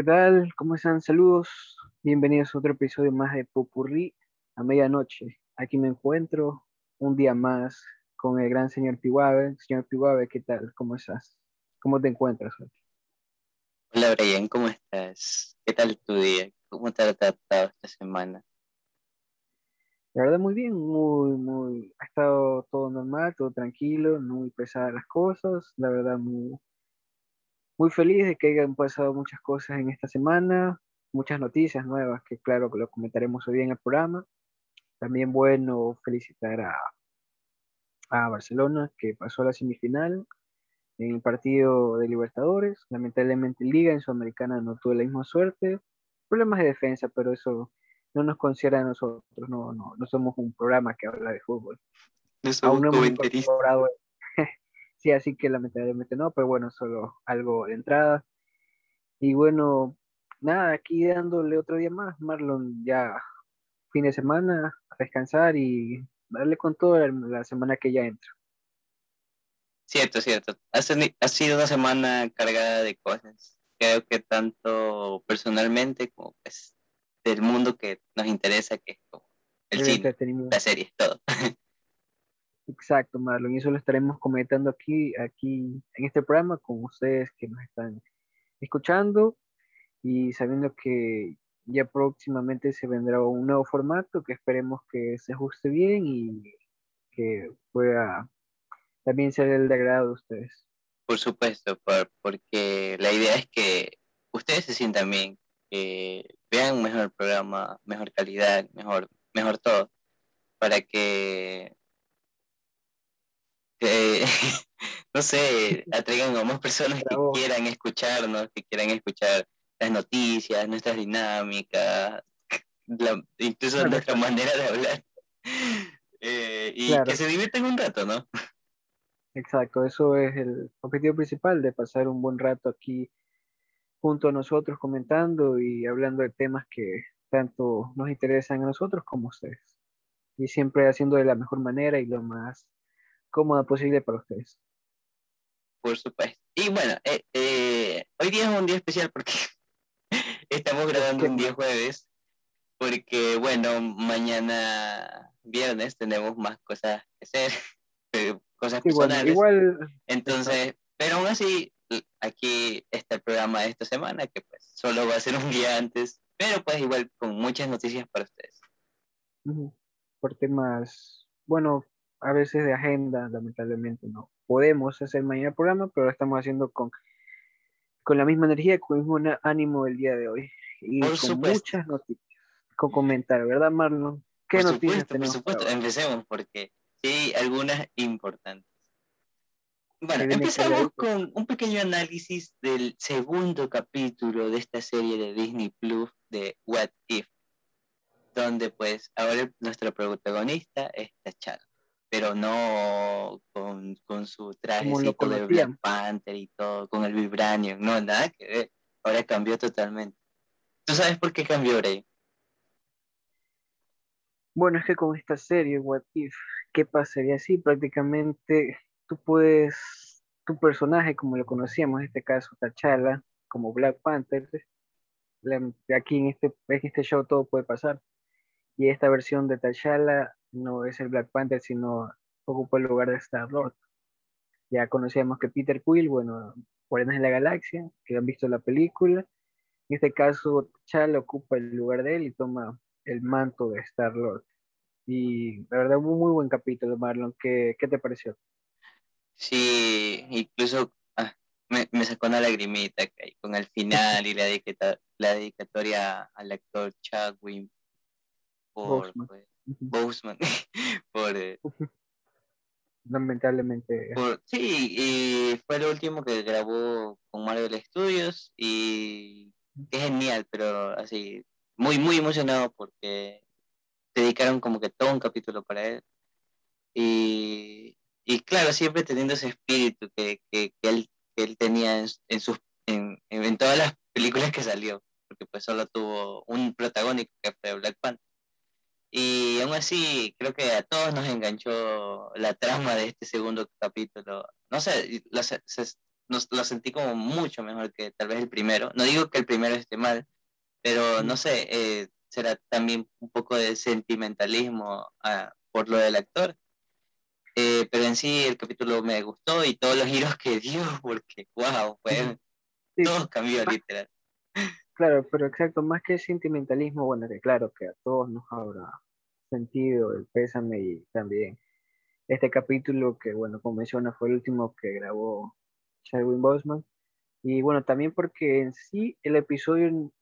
¿Qué tal? ¿Cómo están? Saludos. Bienvenidos a otro episodio más de Popurrí a medianoche. Aquí me encuentro un día más con el gran señor Pihuave. Señor Pihuave, ¿qué tal? ¿Cómo estás? ¿Cómo te encuentras? Hola Brian, ¿cómo estás? ¿Qué tal tu día? ¿Cómo te ha tratado esta semana? La verdad, muy bien, muy, muy, ha estado todo normal, todo tranquilo, no muy pesadas las cosas, la verdad, muy, muy feliz de que hayan pasado muchas cosas en esta semana, muchas noticias nuevas que claro que lo comentaremos hoy en el programa. También bueno felicitar a, a Barcelona que pasó a la semifinal en el partido de Libertadores. Lamentablemente Liga en Sudamericana no tuvo la misma suerte. Problemas de defensa, pero eso no nos considera a nosotros, no, no, no somos un programa que habla de fútbol. No somos Aún no hemos incorporado. Sí, así que lamentablemente no, pero bueno, solo algo de entrada. Y bueno, nada, aquí dándole otro día más, Marlon, ya fin de semana, a descansar y darle con todo la, semana que ya entra. Cierto, cierto. Ha, sido una semana cargada de cosas. Creo que tanto personalmente como pues del mundo que nos interesa, que es como el, cine, la serie, todo. Exacto, Marlon, y eso lo estaremos comentando aquí, aquí en este programa con ustedes que nos están escuchando y sabiendo que ya próximamente se vendrá un nuevo formato que esperemos que se ajuste bien y que pueda también ser el de agrado de ustedes. Por supuesto, por, porque la idea es que ustedes se sientan bien, que vean mejor programa, mejor calidad, mejor, mejor todo, para que, no sé, atraigan a más personas que quieran escucharnos, que quieran escuchar las noticias, nuestras dinámicas, incluso nuestra manera de hablar. Eh, y que se diviertan un rato, ¿no? Exacto, eso es el objetivo principal de pasar un buen rato aquí junto a nosotros comentando y hablando de temas que tanto nos interesan a nosotros como a ustedes. Y siempre haciendo de la mejor manera y lo más cómoda posible para ustedes. Por supuesto. Y bueno, eh, eh, hoy día es un día especial porque estamos grabando un día jueves, porque bueno, mañana viernes tenemos más cosas que hacer, cosas personales. igual, Entonces, pero aún así aquí está el programa de esta semana, que pues solo va a ser un día antes, pero pues igual con muchas noticias para ustedes. Por temas, bueno, a veces de agenda, lamentablemente no podemos hacer mañana el programa, pero lo estamos haciendo con, con la misma energía, con el mismo ánimo del día de hoy. Y con muchas noticias, con comentarios, ¿verdad, Marlon? ¿Qué noticias tenemos? Por supuesto, empecemos porque sí, algunas importantes. Bueno, empezamos con un pequeño análisis del segundo capítulo de esta serie de Disney Plus de What If, donde pues ahora nuestro protagonista es T'Challa, pero no con, con su trajecito de Black Panther y todo, con el vibranium, no, nada que ver, ahora cambió totalmente. ¿Tú sabes por qué cambió, Bray? Bueno, es que con esta serie, What If, ¿qué pasaría si prácticamente tú puedes, tu personaje, como lo conocíamos, en este caso T'Challa, como Black Panther, aquí en este, en este show todo puede pasar. Y esta versión de T'Challa no es el Black Panther, sino ocupa el lugar de Star-Lord. Ya conocíamos que Peter Quill, bueno, Guardianes de la Galaxia, que han visto la película. En este caso, T'Challa ocupa el lugar de él y toma el manto de Star-Lord. Y la verdad, un muy buen capítulo, Marlon. ¿Qué, qué te pareció? Sí, incluso ah, me, me, sacó una lagrimita con el final y la, la dedicatoria al actor Chadwick por Boseman. por, eh, lamentablemente. sí, y fue el último que grabó con Marvel Studios y es genial, pero así, muy, muy emocionado porque dedicaron como que todo un capítulo para él. Y y claro, siempre teniendo ese espíritu que, que, que, él, que él, tenía en, en sus, en, en, todas las películas que salió, porque pues solo tuvo un protagónico que fue Black Panther. Y aún así, creo que a todos nos enganchó la trama de este segundo capítulo. No sé, lo sentí como mucho mejor que tal vez el primero. No digo que el primero esté mal, pero no sé, eh, será también un poco de sentimentalismo ah, por lo del actor. Eh, pero en sí el capítulo me gustó y todos los giros que dio, porque wow, fue, todo cambió literal. Claro, pero exacto, más que sentimentalismo, bueno, que claro que a todos nos habrá sentido el pésame y también este capítulo que, bueno, como menciona, fue el último que grabó Chadwick Boseman. Y bueno, también porque en sí el episodio,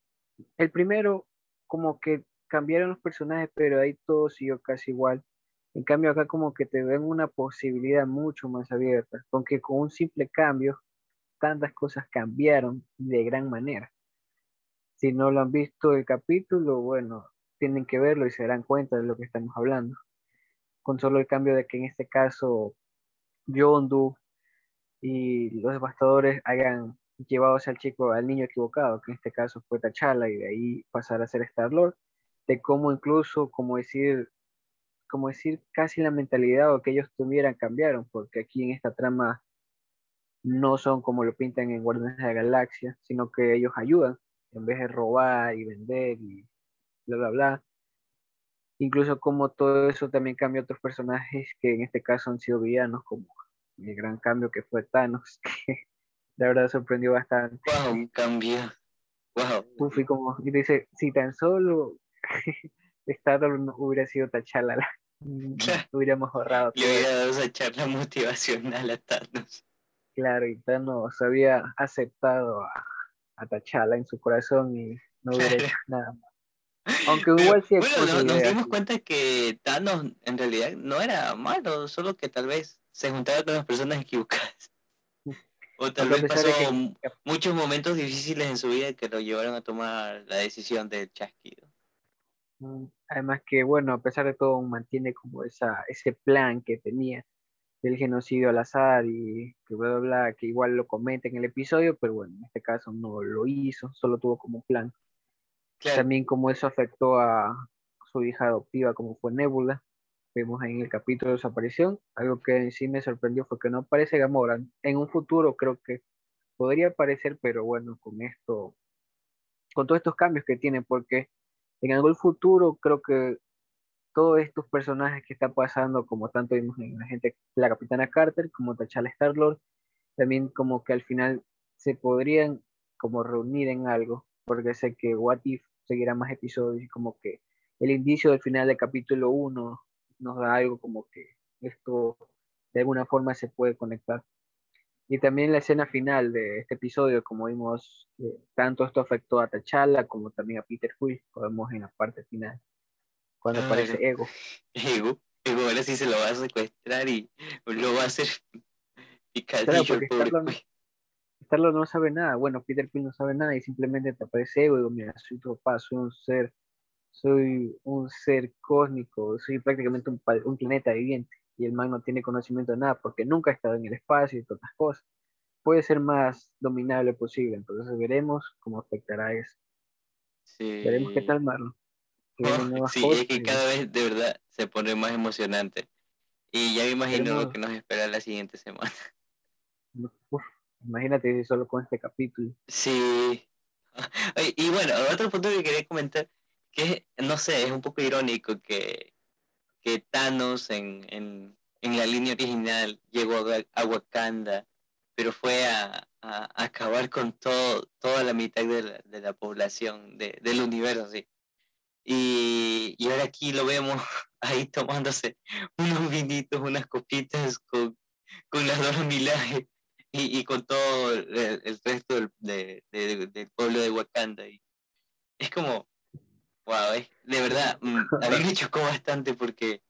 el primero, como que cambiaron los personajes, pero ahí todo siguió casi igual. En cambio, acá como que te ven una posibilidad mucho más abierta, aunque con un simple cambio, tantas cosas cambiaron de gran manera. Si no lo han visto el capítulo, bueno, tienen que verlo y se darán cuenta de lo que estamos hablando. Con solo el cambio de que en este caso Yondu y los devastadores hayan llevado al chico, al niño equivocado, que en este caso fue T'Challa, y de ahí pasar a ser Star-Lord, de cómo incluso, como decir, como decir, casi la mentalidad o que ellos tuvieran cambiaron, porque aquí en esta trama no son como lo pintan en Guardianes de la Galaxia, sino que ellos ayudan, en vez de robar y vender y bla, bla, bla. Incluso como todo eso también cambia otros personajes que en este caso han sido villanos, como el gran cambio que fue Thanos, que la verdad sorprendió bastante. Wow, un cambio. Wow. fui como, y dice, si tan solo Star no hubiera sido T'Challa, hubiéramos ahorrado. Le hubiera dado esa charla motivacional a Thanos. Claro, y Thanos había aceptado a, a T'Challa en su corazón y no hubiera hecho nada más. Aunque igual sí Bueno, nos dimos cuenta que Thanos en realidad no era malo, solo que tal vez se juntaba con las personas equivocadas. O tal vez pasó muchos momentos difíciles en su vida que lo llevaron a tomar la decisión del chasquido. Mm, además que, bueno, a pesar de todo, mantiene como esa, ese plan que tenía del genocidio al azar y que bla, bla, que igual lo comenta en el episodio, pero bueno, en este caso no lo hizo, solo tuvo como plan. También como eso afectó a su hija adoptiva, como fue Nebula, vimos en el capítulo de su aparición. Algo que en sí me sorprendió fue que no aparece Gamora. En un futuro creo que podría aparecer, pero bueno, con esto, con todos estos cambios que tiene, porque en algún futuro creo que todos estos personajes que están pasando, como tanto vimos en la gente, la Capitana Carter, como T'Challa Star-Lord, también como que al final se podrían como reunir en algo, porque sé que What If seguirá más episodios y como que el indicio del final del capítulo 1 nos da algo como que esto de alguna forma se puede conectar. Y también la escena final de este episodio, como vimos, tanto esto afectó a T'Challa como también a Peter Quill, como vemos en la parte final, cuando aparece Ego. Ego, Ego ahora sí se lo va a secuestrar y lo va a hacer picadillo. Claro, no sabe nada, bueno, Peter Quill no sabe nada y simplemente te aparece Ego y digo, mira, soy tu papá, soy un ser soy un ser cósmico, soy prácticamente un, un, planeta viviente y el man no tiene conocimiento de nada porque nunca ha estado en el espacio y todas las cosas. Puede ser más dominable posible, entonces veremos cómo afectará eso. Veremos qué tal, Marlon. Oh, sí, es que cada vez de verdad se pone más emocionante. Y ya me imagino lo que nos espera la siguiente semana. imagínate solo con este capítulo. Sí. Y bueno, otro punto que quería comentar que no sé, es un poco irónico que, que Thanos en, en, en, la línea original llegó a, Wakanda, pero fue a, a, acabar con todo, toda la mitad de la, de la población de, del universo, sí. Y, y, ahora aquí lo vemos ahí tomándose unos vinitos, unas copitas con, con las dos milajes y, y, con todo el, resto del, de, del pueblo de Wakanda. Y es como, Wow, eh, de verdad, mm, a mí me chocó bastante porque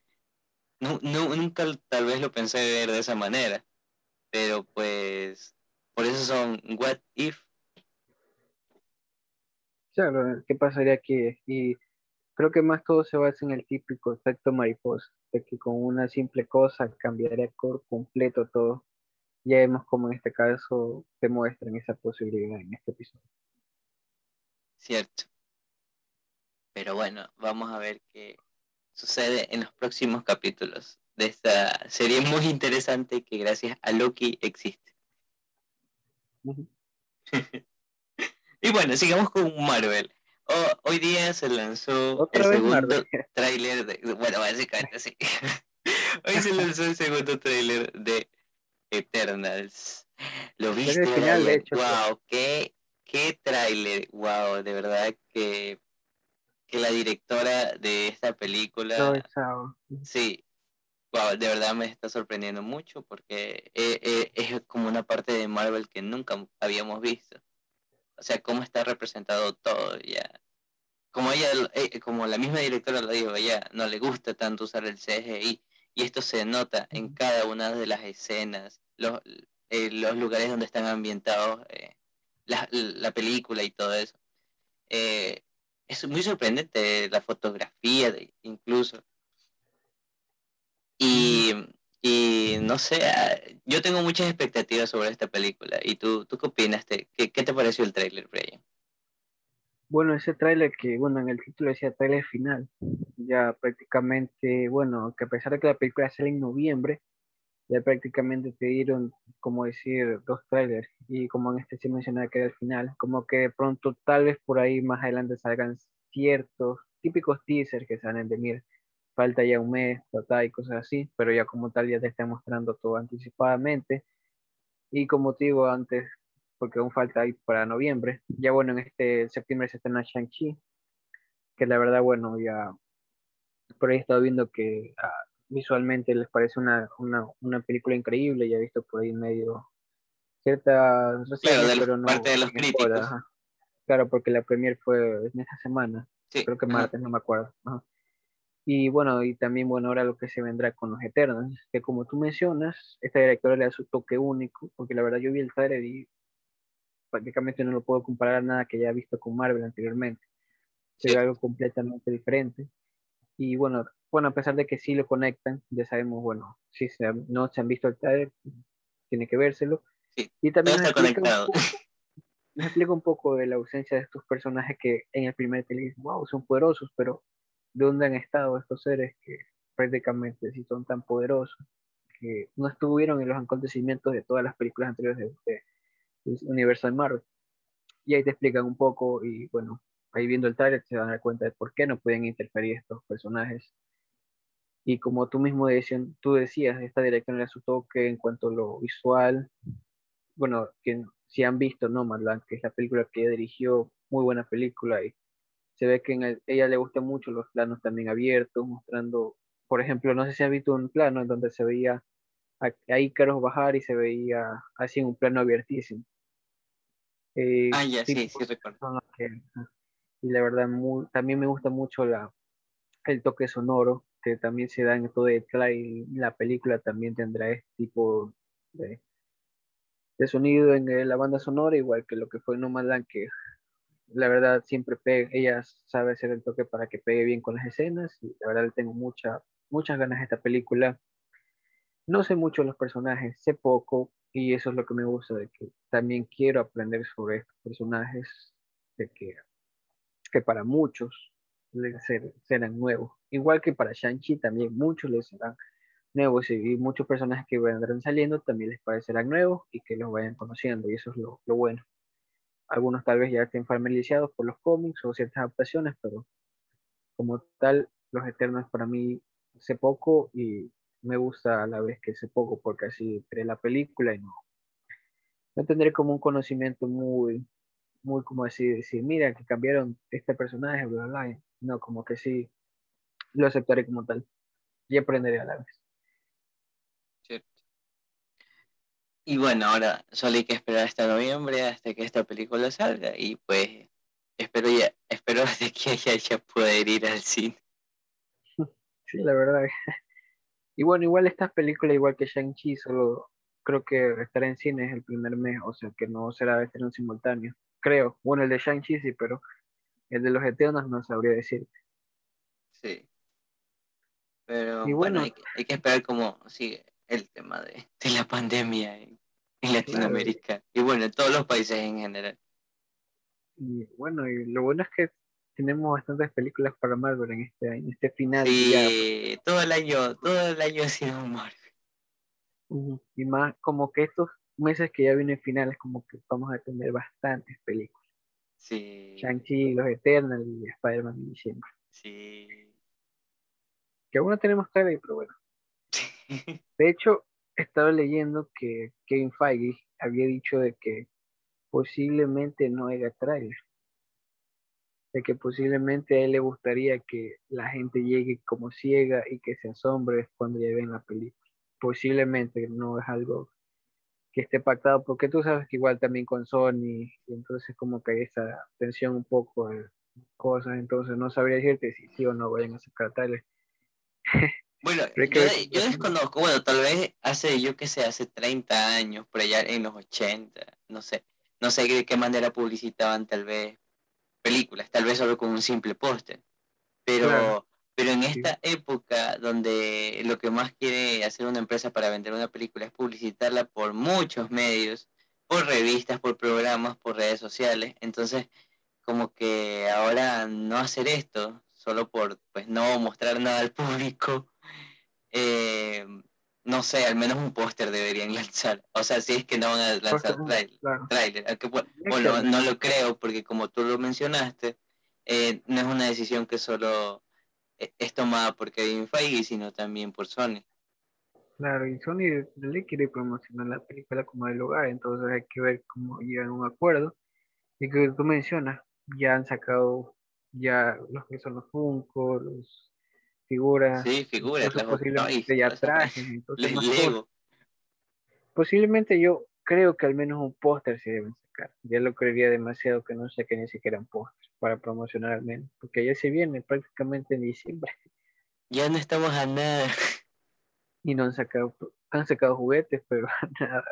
no, nunca tal vez lo pensé ver de esa manera, pero pues por eso son what if. Claro, ¿qué pasaría aquí? Y creo que más todo se basa en el típico efecto mariposa, de que con una simple cosa cambiaría por completo todo. Ya vemos como en este caso te muestran esa posibilidad en este episodio. Cierto. Pero bueno, vamos a ver qué sucede en los próximos capítulos de esta serie muy interesante que gracias a Loki existe. y bueno, sigamos con Marvel. Hoy día se lanzó el segundo tráiler de... Bueno, básicamente sí. hoy se lanzó el segundo tráiler de Eternals. ¿Lo viste? Final, de hecho, wow, qué, qué tráiler. Wow, de verdad que, que la directora de esta película... sí, wow, de verdad me está sorprendiendo mucho porque eh, eh, es como una parte de Marvel que nunca habíamos visto. O sea, cómo está representado todo ya. Como ella, eh, como la misma directora lo dijo, ella no le gusta tanto usar el CGI y esto se nota en cada una de las escenas, los, los lugares donde están ambientados la, la, película y todo eso. es muy sorprendente la fotografía incluso. Y, y no sé, ah, yo tengo muchas expectativas sobre esta película. ¿Y tú, tú qué opinas? ¿Qué, qué te pareció el tráiler, Brian? Bueno, ese tráiler que, bueno, en el título decía tráiler final, ya prácticamente, bueno, que a pesar de que la película sale en noviembre, ya prácticamente te dieron, como decir, dos trailers, y como en este sí mencionaba que era el final, como que de pronto tal vez por ahí más adelante salgan ciertos típicos teasers que salen de Mir falta ya un mes, y cosas así, pero ya como tal ya te está mostrando todo anticipadamente. Y como te digo antes, porque aún falta ahí para noviembre, ya bueno, en este septiembre se estrena Shang-Chi, que la verdad, bueno, ya por ahí he estado viendo que ah, visualmente les parece una, una, una, película increíble, ya he visto por ahí medio ciertas claro, pero no parte de los críticos. Claro, porque la premier fue en esa semana, creo que martes, no me acuerdo. Y bueno, y también, bueno, ahora lo que se vendrá con los Eternos, que como tú mencionas, esta directora le da su toque único, porque la verdad yo vi el trailer y prácticamente no lo puedo comparar a nada que ya he visto con Marvel anteriormente. Se algo completamente diferente. Y bueno, bueno, a pesar de que sí lo conectan, ya sabemos, bueno, si no se han visto el trailer, tiene que vérselo. y también está conectado. me explico un poco de la ausencia de estos personajes que en el primer trailer, wow, son poderosos, pero de dónde han estado estos seres que prácticamente si son tan poderosos, que no estuvieron en los acontecimientos de todas las películas anteriores de, de Marvel. Y ahí te explican un poco y bueno, ahí viendo el trailer se dan cuenta de por qué no pueden interferir estos personajes. Y como tú mismo decías, tú decías, esta dirección le su toque en cuanto a lo visual. Bueno, que si han visto Nomadland, que es la película que dirigió, muy buena película y se ve que a ella le gustan mucho los planos también abiertos, mostrando, por ejemplo, no sé si has visto un plano en donde se veía a, Ícaros bajar y se veía así en un plano abiertísimo. Eh, ah, ya, sí, sí, recuerdo. y la verdad, también me gusta mucho la, el toque sonoro que también se da en todo el y la película también tendrá este tipo de, de sonido en la banda sonora, igual que lo que fue No Land, que la verdad siempre pega, ella sabe hacer el toque para que pegue bien con las escenas y la verdad le tengo mucha, muchas ganas de esta película. No sé mucho de los personajes, sé poco y eso es lo que me gusta de que también quiero aprender sobre estos personajes de que, que para muchos serán nuevos. Igual que para Shang-Chi también muchos les serán nuevos y, muchos personajes que vendrán saliendo también les parecerán nuevos y que los vayan conociendo y eso es lo, lo bueno. Algunos tal vez ya estén familiarizados por los cómics o ciertas adaptaciones, pero como tal, Los Eternos para mí sé poco y me gusta a la vez que sé poco porque así creé la película y no, no tendré como un conocimiento muy, muy como decir, decir, mira que cambiaron este personaje, bla, bla, No, como que sí, lo aceptaré como tal y aprenderé a la vez. Y bueno, ahora solo hay que esperar hasta noviembre, hasta que esta película salga. Y pues espero ya, espero de que ella ya pueda ir al cine. Sí, la verdad. Y bueno, igual estas películas, igual que Shang-Chi, solo creo que estará en cines el primer mes, o sea que no será estreno simultáneo. Creo. Bueno, el de Shang-Chi sí, pero el de los Eternos no sabría decir. Sí. Pero bueno, hay, que esperar cómo sigue el tema de, la pandemia en, Latinoamérica y bueno, en todos los países en general. Y bueno, y lo bueno es que tenemos bastantes películas para Marvel en este, en este final. Sí, todo el año, todo el año ha sido Marvel. Y más como que estos meses que ya vienen finales, como que vamos a tener bastantes películas. Sí. Shang-Chi, Los Eternals y Spider-Man en diciembre. Sí. Que aún no tenemos trailer, pero bueno. De hecho, estaba leyendo que Kevin Feige había dicho de que posiblemente no haya trailer. De que posiblemente a él le gustaría que la gente llegue como ciega y que se asombre cuando ya ven la película. Posiblemente no es algo que esté pactado, porque tú sabes que igual también con Sony, entonces como que hay esa tensión un poco de cosas, entonces no sabría decirte si sí o no vayan a sacar trailer. Bueno, yo, desconozco, bueno, tal vez hace, yo que sé, hace 30 años, por allá en los 80, no sé, no sé de qué manera publicitaban tal vez películas, tal vez solo con un simple póster, pero, pero en esta época donde lo que más quiere hacer una empresa para vender una película es publicitarla por muchos medios, por revistas, por programas, por redes sociales, entonces como que ahora no hacer esto solo por pues no mostrar nada al público eh, no sé, al menos un póster deberían lanzar. O sea, si es que no van a lanzar trailer. bueno, no lo creo porque como tú lo mencionaste, eh, no es una decisión que solo eh, es tomada por Kevin Feige, sino también por Sony. Claro, y Sony le quiere promocionar la película como del lugar, entonces hay que ver cómo llegan a un acuerdo. Y que tú mencionas, ya han sacado ya los que son los Funko, los figuras. Sí, figuras. posiblemente ya trajes, entonces Posiblemente yo creo que al menos un póster se deben sacar. Ya lo creería demasiado que no que ni siquiera un póster para promocionar al menos, porque ya se viene prácticamente en diciembre. Ya no estamos a nada. Y no han sacado, han sacado juguetes, pero nada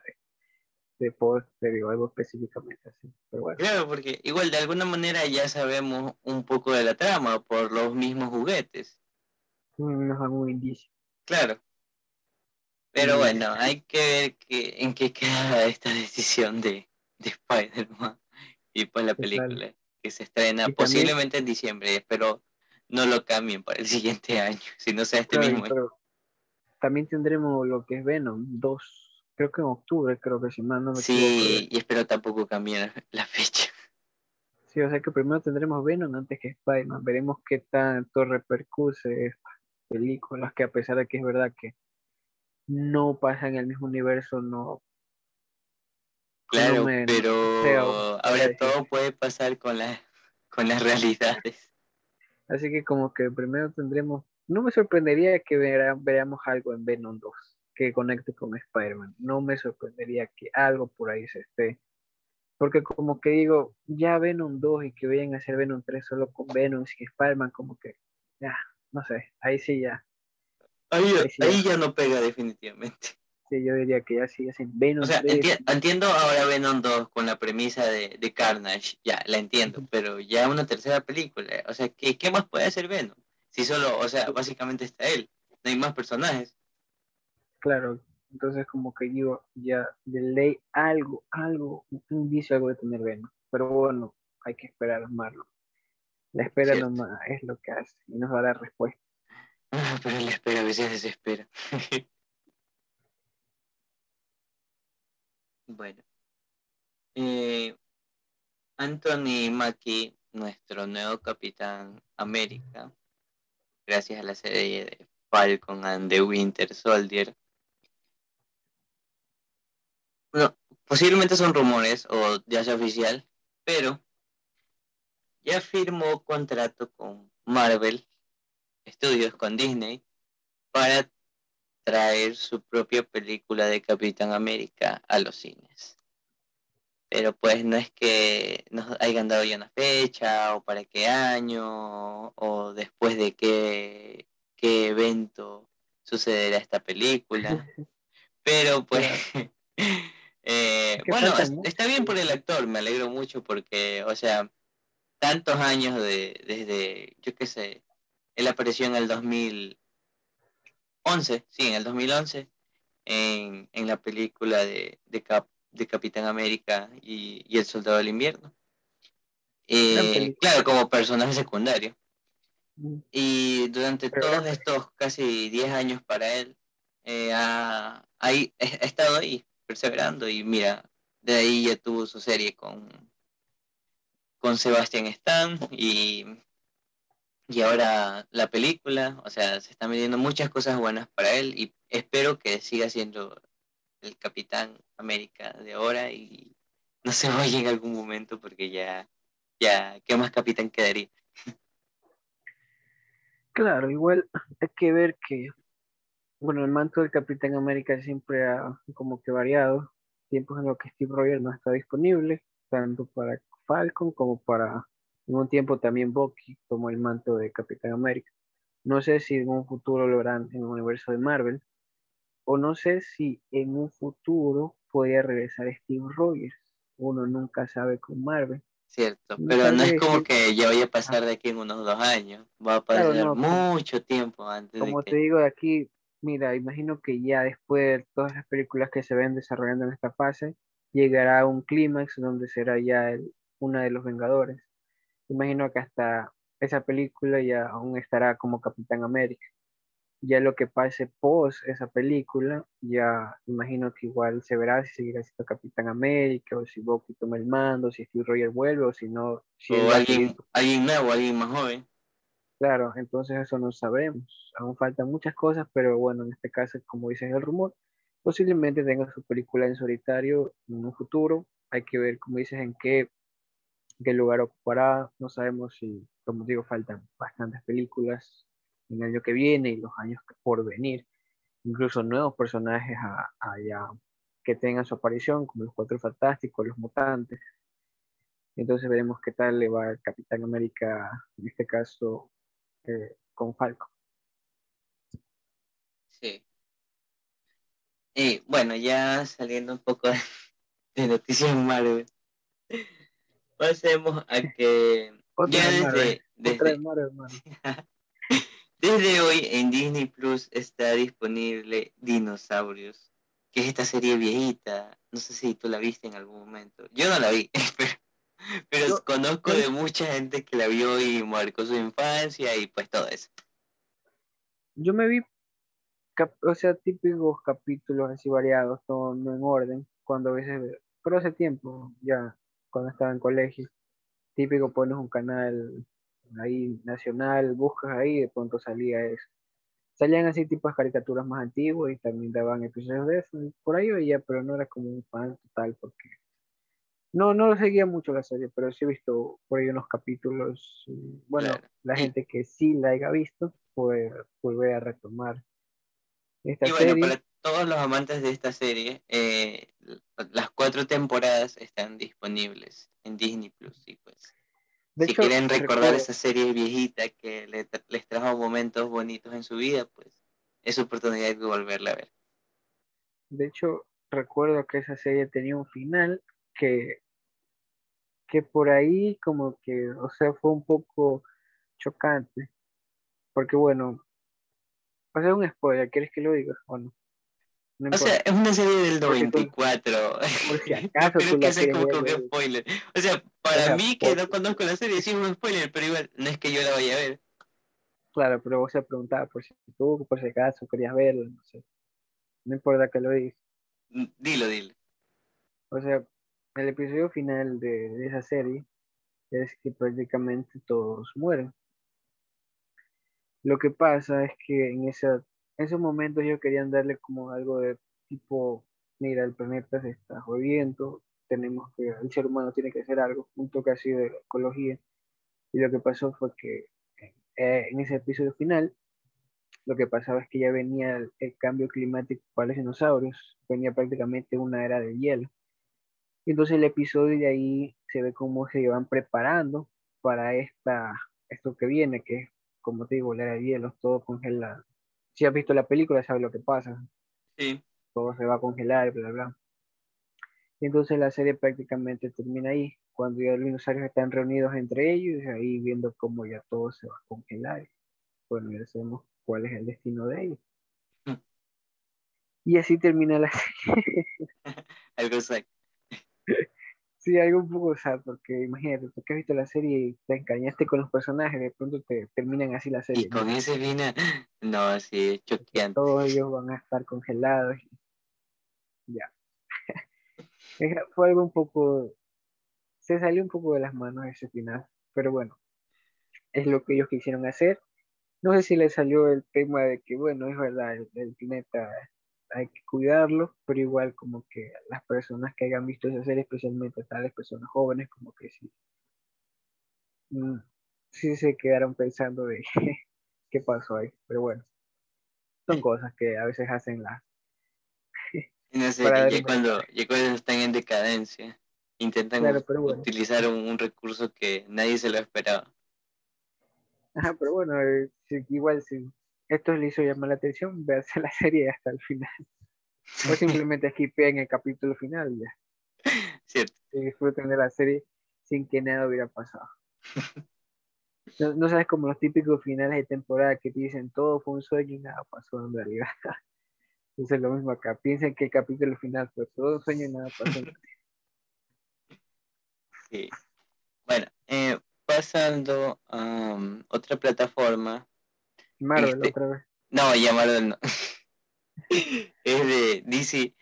de, póster o algo específicamente así. Claro, porque igual de alguna manera ya sabemos un poco de la trama por los mismos juguetes nos un indicio. Claro. Pero bueno, hay que ver que, en qué queda esta decisión de, de Spider-Man y pues la película que se estrena posiblemente en diciembre. Espero no lo cambien para el siguiente año, si no sea este mismo También tendremos lo que es Venom 2, creo que en octubre, creo que si más no me Sí, y espero tampoco cambien la fecha. Sí, o sea que primero tendremos Venom antes que Spider-Man. Veremos qué tanto repercute películas que a pesar de que es verdad que no pasan en el mismo universo, no. Claro, pero ahora todo puede pasar con, la, con las realidades. Así que como que primero tendremos, no me sorprendería que veamos algo en Venom 2 que conecte con Spider-Man. No me sorprendería que algo por ahí se esté. Porque como que digo, ya Venom 2 y que vayan a hacer Venom 3 solo con Venom y Spider-Man, como que ya, no sé, ahí sí ya. Ahí, ahí, ya. no pega definitivamente. Sí, yo diría que ya sí, sin Venom. O sea, entiendo ahora Venom 2 con la premisa de, de, Carnage, ya, la entiendo, pero ya una tercera película, o sea, ¿qué, ¿qué más puede hacer Venom? Si solo, o sea, básicamente está él, no hay más personajes. Claro, entonces como que digo, ya de ley algo, algo, un indicio algo de tener Venom, pero bueno, hay que esperar a Marlon. La espera nomás es lo que hace y nos va a dar respuesta. Ah, pero la espera a veces desespera. bueno. Eh, Anthony Mackie, nuestro nuevo capitán América, gracias a la serie de Falcon and the Winter Soldier. Bueno, posiblemente son rumores o ya sea oficial, pero ya firmó contrato con Marvel Studios, con Disney, para traer su propia película de Capitán América a los cines. Pero pues no es que nos hayan dado ya una fecha o para qué año o después de qué, qué evento sucederá esta película. Pero pues, eh, bueno, está bien por el actor, me alegro mucho porque, o sea, tantos años de, desde, yo qué sé, él apareció en el 2011, sí, en el 2011, en, en la película de, de, Cap, de Capitán América y, y, El Soldado del Invierno. Eh, claro, como personaje secundario. Mm. Y durante todos estos casi 10 años para él, eh, ha, ha, estado ahí, perseverando y mira, de ahí ya tuvo su serie con, con Sebastian Stan y, y ahora la película, o sea, se están viendo muchas cosas buenas para él y espero que siga siendo el Capitán América de ahora y no se vaya en algún momento porque ya, ya, ¿qué más capitán quedaría? Claro, igual hay que ver que, bueno, el manto del Capitán América siempre ha como que variado, tiempos en los que Steve Rogers no está disponible, tanto para Falcon como para, en un tiempo también Bucky tomó el manto de Capitán América. No sé si en un futuro lo harán en el universo de Marvel, o no sé si en un futuro podría regresar Steve Rogers. Uno nunca sabe con Marvel. Cierto, pero no es como que ya vaya a pasar de aquí en unos dos años. Va a pasar mucho tiempo antes. Como te digo de aquí, mira, imagino que ya después de todas las películas que se ven desarrollando en esta fase, llegará un clímax donde será ya el, una de los Vengadores. Imagino que hasta esa película ya aún estará como Capitán América ya lo que pase post esa película, ya imagino que igual se verá si seguirá siendo Capitán América, o si Bucky toma el mando, si Steve Rogers vuelve, o si no. Si o alguien, alguien nuevo, alguien más joven. Claro, entonces eso no sabemos. Aún faltan muchas cosas, pero bueno, en este caso, como dice el rumor, posiblemente tenga su película en solitario en un futuro. Hay que ver, como dices, en qué, qué lugar ocupará. No sabemos si, como digo, faltan bastantes películas en el año que viene y los años por venir, incluso nuevos personajes allá que tengan su aparición, como los Cuatro Fantásticos, los Mutantes. Entonces veremos qué tal le va el Capitán América, en este caso, eh, con Falco. Sí. Y bueno, ya saliendo un poco de, noticias Marvel, pasemos a que ya desde, desde, Desde hoy en Disney Plus está disponible Dinosaurios, que es esta serie viejita. No sé si tú la viste en algún momento. Yo no la vi, pero, conozco de mucha gente que la vio y marcó su infancia y pues todo eso. Yo me vi, o sea, típicos capítulos así variados, no, en orden, cuando a veces, pero hace tiempo, ya, cuando estaba en colegio. Típico pones un canal ahí nacional, buscas ahí, de pronto salía eso. Salían así tipos de caricaturas más antiguas y también daban episodios de eso. Por ahí veía, pero no era como un fan total porque no, no lo seguía mucho la serie, pero sí he visto por ahí unos capítulos. Bueno, la gente que sí la haya visto, pues vuelve a retomar esta y bueno, para todos los amantes de esta serie, eh, las cuatro temporadas están disponibles en Disney Plus y pues si quieren recordar esa serie viejita que les trajo momentos bonitos en su vida, pues es oportunidad de volverla a ver. De hecho, recuerdo que esa serie tenía un final que, que por ahí como que, o sea, fue un poco chocante. Porque bueno, va a ser un spoiler, ¿quieres que lo diga o no? o sea, es una serie del 94. Por si acaso Creo que es como que spoiler. O sea, para mí, que no conozco la serie, sí es un spoiler, pero igual no es que yo la vaya a ver. Claro, pero vos se preguntaba por si tú, por si acaso querías verlo, no sé. No importa que lo digas. Mm, dilo, dilo. O sea, el episodio final de, de esa serie es que prácticamente todos mueren. Lo que pasa es que en esa en esos momentos ellos querían darle como algo de tipo, mira, el planeta se está jodiendo, tenemos que, el ser humano tiene que hacer algo, un toque así de ecología. Y lo que pasó fue que eh, en ese episodio final, lo que pasaba es que ya venía el, cambio climático para los dinosaurios, venía prácticamente una era de hielo. Y entonces el episodio de ahí se ve cómo se iban preparando para esta, esto que viene, que es, como te digo, la era de hielo, todo congelado si has visto la película, sabes lo que pasa. Sí. Todo se va a congelar, bla, bla. Y entonces la serie prácticamente termina ahí, cuando ya los dinosaurios están reunidos entre ellos, y ahí viendo cómo ya todo se va a congelar. Bueno, ya sabemos cuál es el destino de ellos. Mm. Y así termina la serie. Algo. Sí, algo un poco sad, porque imagínate, tú que has visto la serie y te engañaste con los personajes, de pronto te terminan así la serie. Y con ese final, no, sí, choqueante. Todos ellos van a estar congelados. Ya. Fue algo un poco, se salió un poco de las manos ese final, pero bueno, es lo que ellos quisieron hacer. No sé si les salió el tema de que, bueno, es verdad, el, planeta hay que cuidarlo, pero igual como que las personas que hayan visto esa serie, especialmente tales personas jóvenes, como que sí, mm, sí se quedaron pensando de qué pasó ahí, pero bueno, son cosas que a veces hacen las... No sé, ya cuando, cuando están en decadencia, intentan utilizar un, recurso que nadie se lo esperaba. Ajá, pero bueno, eh, igual si esto le hizo llamar la atención, véanse la serie hasta el final. O simplemente en el capítulo final ya. Cierto. Y disfruten de la serie sin que nada hubiera pasado. No, sabes como los típicos finales de temporada que te dicen todo fue un sueño y nada pasó en realidad. Entonces lo mismo acá. Piensen que el capítulo final fue todo un sueño y nada pasó. Sí. Bueno, eh, pasando a um, otra plataforma. Marvel este, otra vez. No, ya Marvel no. es de DC.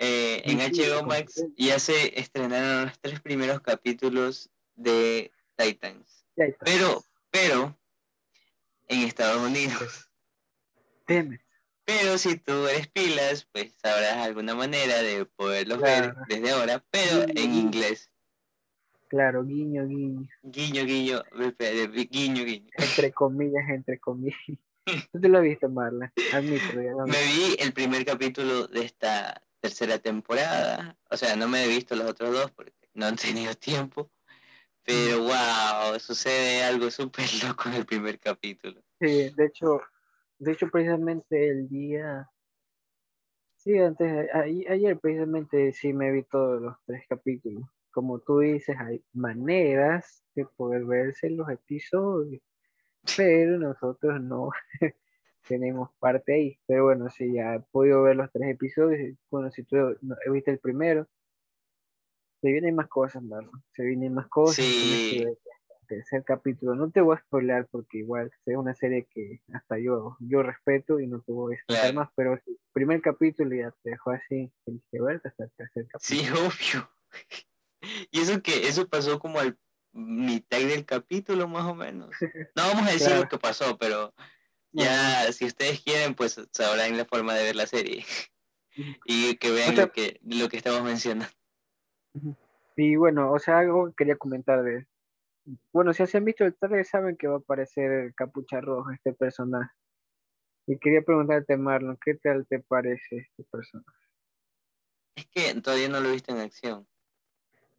Eh, en HBO Max ya se estrenaron los tres primeros capítulos de Titans. Pero, pero, en Estados Unidos. Pero si tú eres pilas, pues sabrás alguna manera de poderlos ver desde ahora, pero en inglés. Claro, guiño, guiño. Guiño, guiño, guiño, guiño. Entre comillas, entre comillas. ¿Tú te lo has visto, Marla? Me vi el primer capítulo de esta tercera temporada. O sea, no me he visto los otros dos porque no han tenido tiempo. Pero wow, sucede algo súper loco en el primer capítulo. Sí, de hecho, de hecho precisamente el día, sí, antes, ayer precisamente sí me vi todos los tres capítulos como tú dices, hay maneras de poder verse los episodios, pero nosotros no tenemos parte ahí. Pero bueno, si ya he podido ver los tres episodios, bueno, si tú no, visto el primero, se vienen más cosas. Se vienen más cosas. Sí. tercer capítulo, no te voy a spoiler porque igual es una serie que hasta yo yo respeto y no te voy a explicar más, pero el primer capítulo ya te dejó así, tienes que verte hasta el tercer capítulo. Sí, obvio. Y eso que eso pasó como al mitad del capítulo más o menos. No vamos a decir lo que pasó, pero ya si ustedes quieren, pues sabrán la forma de ver la serie y que vean lo que lo que estamos mencionando. Y bueno, o sea, algo que quería comentar de bueno, si se han visto el trailer saben que va a aparecer el Capucha Roja, este personaje. Y quería preguntarte, Marlon, ¿qué tal te parece este personaje? Es que todavía no lo he visto en acción.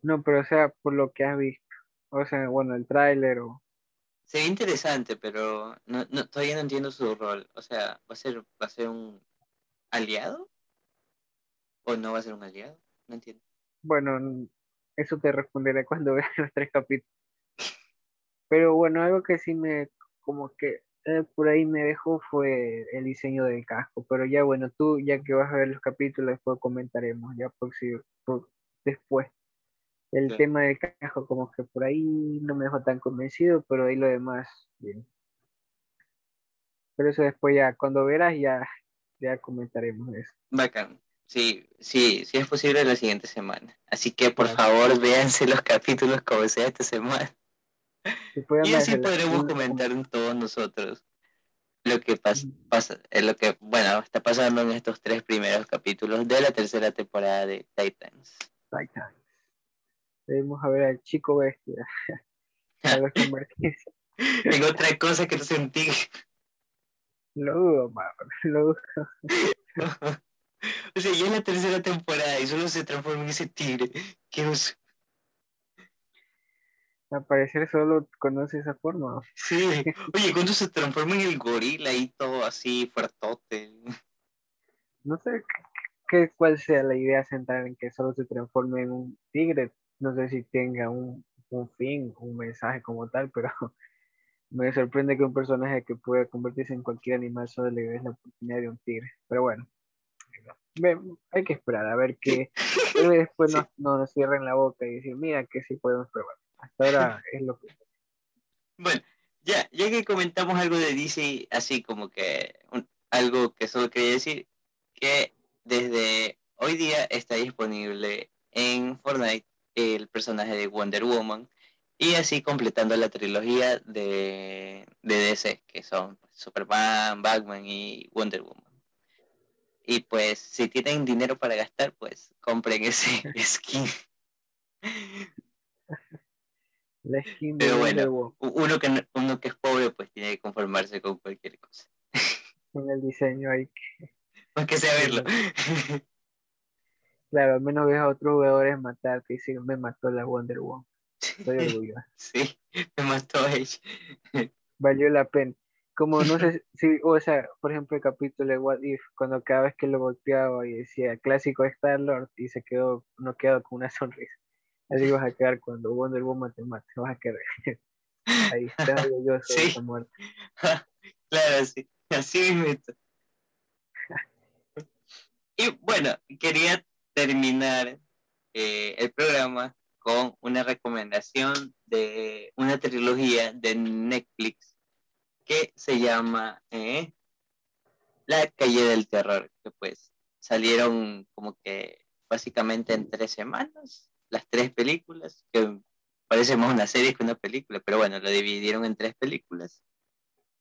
No, pero o sea, por lo que has visto. O sea, bueno, el tráiler o... Se ve interesante, pero no, no, todavía no entiendo su rol. O sea, ¿va a ser, va a ser un aliado? ¿O no va a ser un aliado? No entiendo. Bueno, eso te responderé cuando veas los tres capítulos. Pero bueno, algo que sí me, como que eh, por ahí me dejó fue el diseño del casco. Pero ya bueno, tú ya que vas a ver los capítulos, después comentaremos, ya por si, por, después. El tema del cajo como que por ahí no me dejó tan convencido, pero ahí lo demás, bien. Pero eso después ya, cuando verás ya, ya comentaremos eso. Bacán. Sí, sí, sí es posible la siguiente semana. Así que por favor véanse los capítulos como sea esta semana. y así podremos comentar todos nosotros lo que pasa, pasa, lo que, bueno, está pasando en estos tres primeros capítulos de la tercera temporada de Titans. Titans. Debemos a ver al chico bestia. ver En otra cosa que no sentí. Lo dudo, lo dudo. o sea, ya es la tercera temporada y solo se transforma en ese tigre. Qué oso. Al parecer solo conoce esa forma. Sí. Oye, cuando se transforma en el gorila y todo así, fuertote. No sé qué, cuál sea la idea central en que solo se transforme en un tigre no sé si tenga un, fin, un mensaje como tal, pero me sorprende que un personaje que pueda convertirse en cualquier animal solo le dé la oportunidad de un tigre. Pero bueno, hay que esperar a ver que después no, nos cierren la boca y decir, mira que sí podemos probar. Hasta ahora es lo que... Bueno, ya, ya que comentamos algo de DC, así como que algo que solo quería decir, que desde hoy día está disponible en Fortnite el personaje de Wonder Woman y así completando la trilogía de, de DC, que son Superman, Batman y Wonder Woman. Y pues si tienen dinero para gastar, pues compren ese skin. La skin de Pero bueno, uno que, uno que es pobre pues tiene que conformarse con cualquier cosa. Con el diseño hay que... Hay que saberlo. Claro, al menos ves a otros jugadores matar que dicen, me mató la Wonder Woman. Estoy orgulloso. Sí, me mató ella. Valió la pena. Como no sé si, o sea, por ejemplo, el capítulo de What If, cuando cada vez que lo golpeaba y decía clásico Star Lord y se quedó, no quedó con una sonrisa. Así vas a quedar cuando Wonder Woman te mate, vas a quedar. Ahí está orgulloso sí. de muerte. claro, sí, así mismo. y bueno, quería terminar eh, el programa con una recomendación de una trilogía de Netflix que se llama eh, La calle del terror, que pues salieron como que básicamente en tres semanas, las tres películas, que parece más una serie que una película, pero bueno, lo dividieron en tres películas,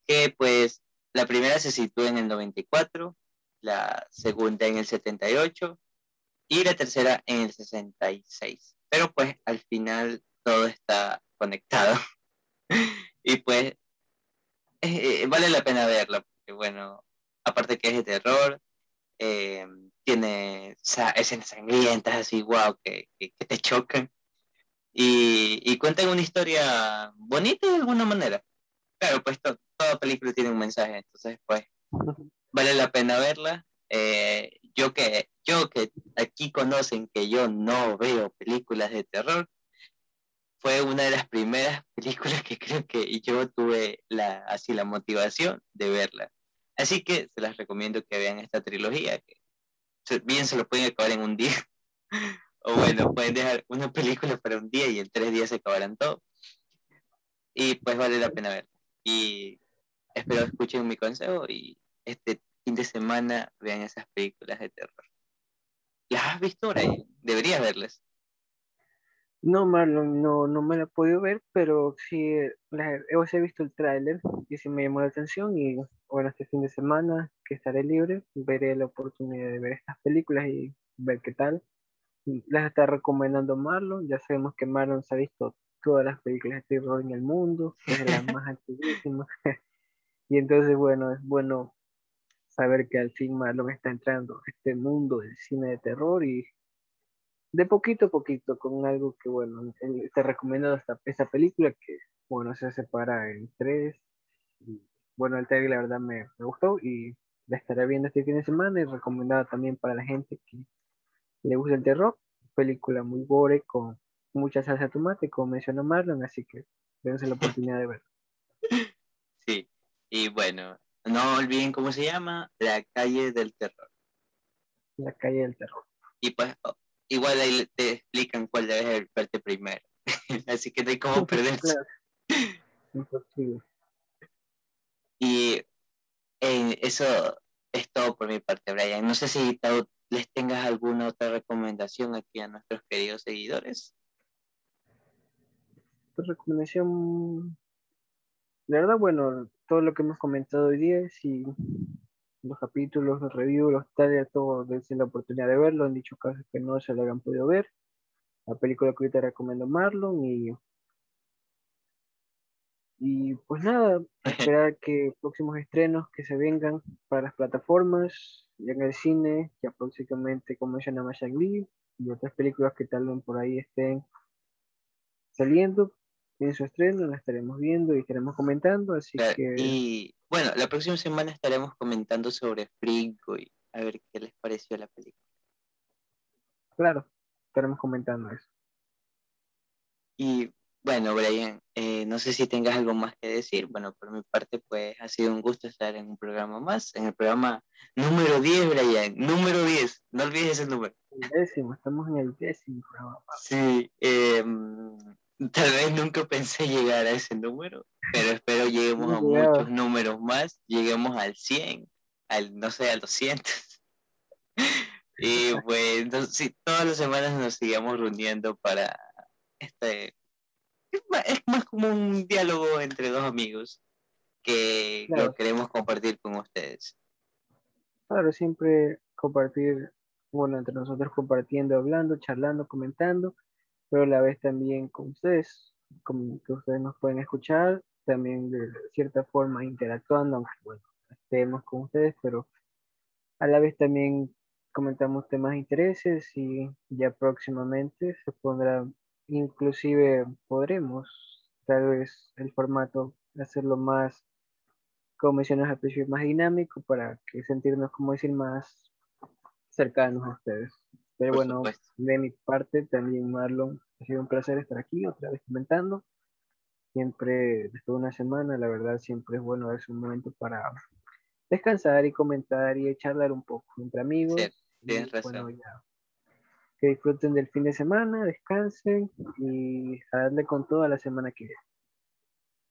que pues la primera se sitúa en el 94, la segunda en el 78 y la tercera en el 66. Pero pues al final todo está conectado. y pues eh, vale la pena verla, porque bueno, aparte que es de terror, eh, tiene escenas sangrientas así, wow, que, que, te chocan. Y, y, cuentan una historia bonita de alguna manera. Claro, pues toda película tiene un mensaje, entonces pues vale la pena verla. Eh, yo que yo que aquí conocen que yo no veo películas de terror, fue una de las primeras películas que creo que yo tuve la, así la motivación de verla. Así que se las recomiendo que vean esta trilogía, que bien se lo pueden acabar en un día. o bueno, pueden dejar una película para un día y en tres días se acabarán todo. Y pues vale la pena verla. Y espero escuchen mi consejo y este fin de semana vean esas películas de terror. ¿Las has visto, ahí? Deberías verlas. No, Marlon, no, no me la he podido ver, pero sí la, he visto el tráiler y sí me llamó la atención y bueno, este fin de semana que estaré libre, veré la oportunidad de ver estas películas y ver qué tal. Las está recomendando Marlon, ya sabemos que Marlon se ha visto todas las películas de terror en el mundo, es la más antiguísimas. y entonces, bueno, es bueno saber que al fin Marlon está entrando a este mundo del cine de terror y de poquito a poquito con algo que, bueno, te recomiendo esta, esta película que, bueno, se separa en tres. Y, bueno, el trailer la verdad me, me, gustó y la estaré viendo este fin de semana y recomendada también para la gente que le gusta el terror. Película muy gore con mucha salsa de tomate, como mencionó Marlon, así que dense la oportunidad de verlo. Sí, y bueno, no olviden cómo se llama, La calle del terror. La calle del terror. Y pues igual ahí te explican cuál debes verte primero. Así que no hay cómo perderse. Imposible. Y eh, eso es todo por mi parte, Brian. No sé si les tengas alguna otra recomendación aquí a nuestros queridos seguidores. Recomendación, la verdad, bueno, todo lo que hemos comentado hoy día, si los capítulos, los reviews, los trailers, todo, dense la oportunidad de verlo, en dicho caso que no se lo hayan podido ver. La película que ahorita recomiendo Marlon y y pues nada, esperar que próximos estrenos que se vengan para las plataformas, ya en el cine, ya próximamente como mencionaba Shang-Li y otras películas que tal vez por ahí estén saliendo en su estreno, la estaremos viendo y estaremos comentando, así que... Y bueno, la próxima semana estaremos comentando sobre Fringo y a ver qué les pareció la película. Claro, estaremos comentando eso. Y bueno, Brian, eh, no sé si tengas algo más que decir. Bueno, por mi parte, pues ha sido un gusto estar en un programa más, en el programa número 10, Brian, número 10, no olvides ese número. El décimo, estamos en el décimo programa. Sí, eh, Tal vez nunca pensé llegar a ese número, pero espero lleguemos a muchos números más, lleguemos al 100, al, no sé, al 200. Y bueno, sí, todas las semanas nos seguimos reuniendo para este... Es más, como un diálogo entre dos amigos que lo queremos compartir con ustedes. Claro, siempre compartir, bueno, entre nosotros compartiendo, hablando, charlando, comentando, pero a la vez también con ustedes, como que ustedes nos pueden escuchar, también de cierta forma interactuando, aunque bueno, estemos con ustedes, pero a la vez también comentamos temas de intereses y ya próximamente se pondrá, inclusive podremos tal vez el formato hacerlo más, como mencionas al principio, más dinámico para que sentirnos, como decir, más cercanos a ustedes. Pero bueno, de mi parte también, Marlon, ha sido un placer estar aquí otra vez comentando. Siempre, después de una semana, la verdad, siempre es bueno darse un momento para descansar y comentar y charlar un poco entre amigos. que disfruten del fin de semana, descansen y a darle con toda la semana que viene.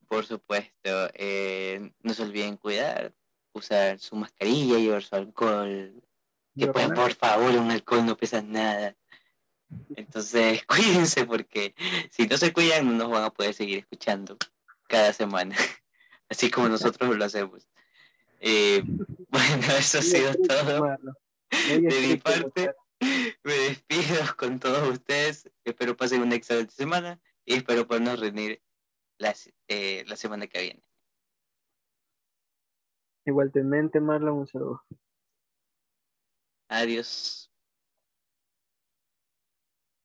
Por supuesto, eh, no se olviden cuidar, usar su mascarilla, llevar su alcohol. Que pueden, por favor, un alcohol no pesa nada. Entonces, cuídense porque si no se cuidan no nos van a poder seguir escuchando cada semana, así como nosotros lo hacemos. Eh, bueno, eso ha sido todo. De mi parte, me despido con todos ustedes. Espero pasen una excelente semana y espero podernos reunir eh, la semana que viene. Igualmente, Marlon, un saludo. Adiós.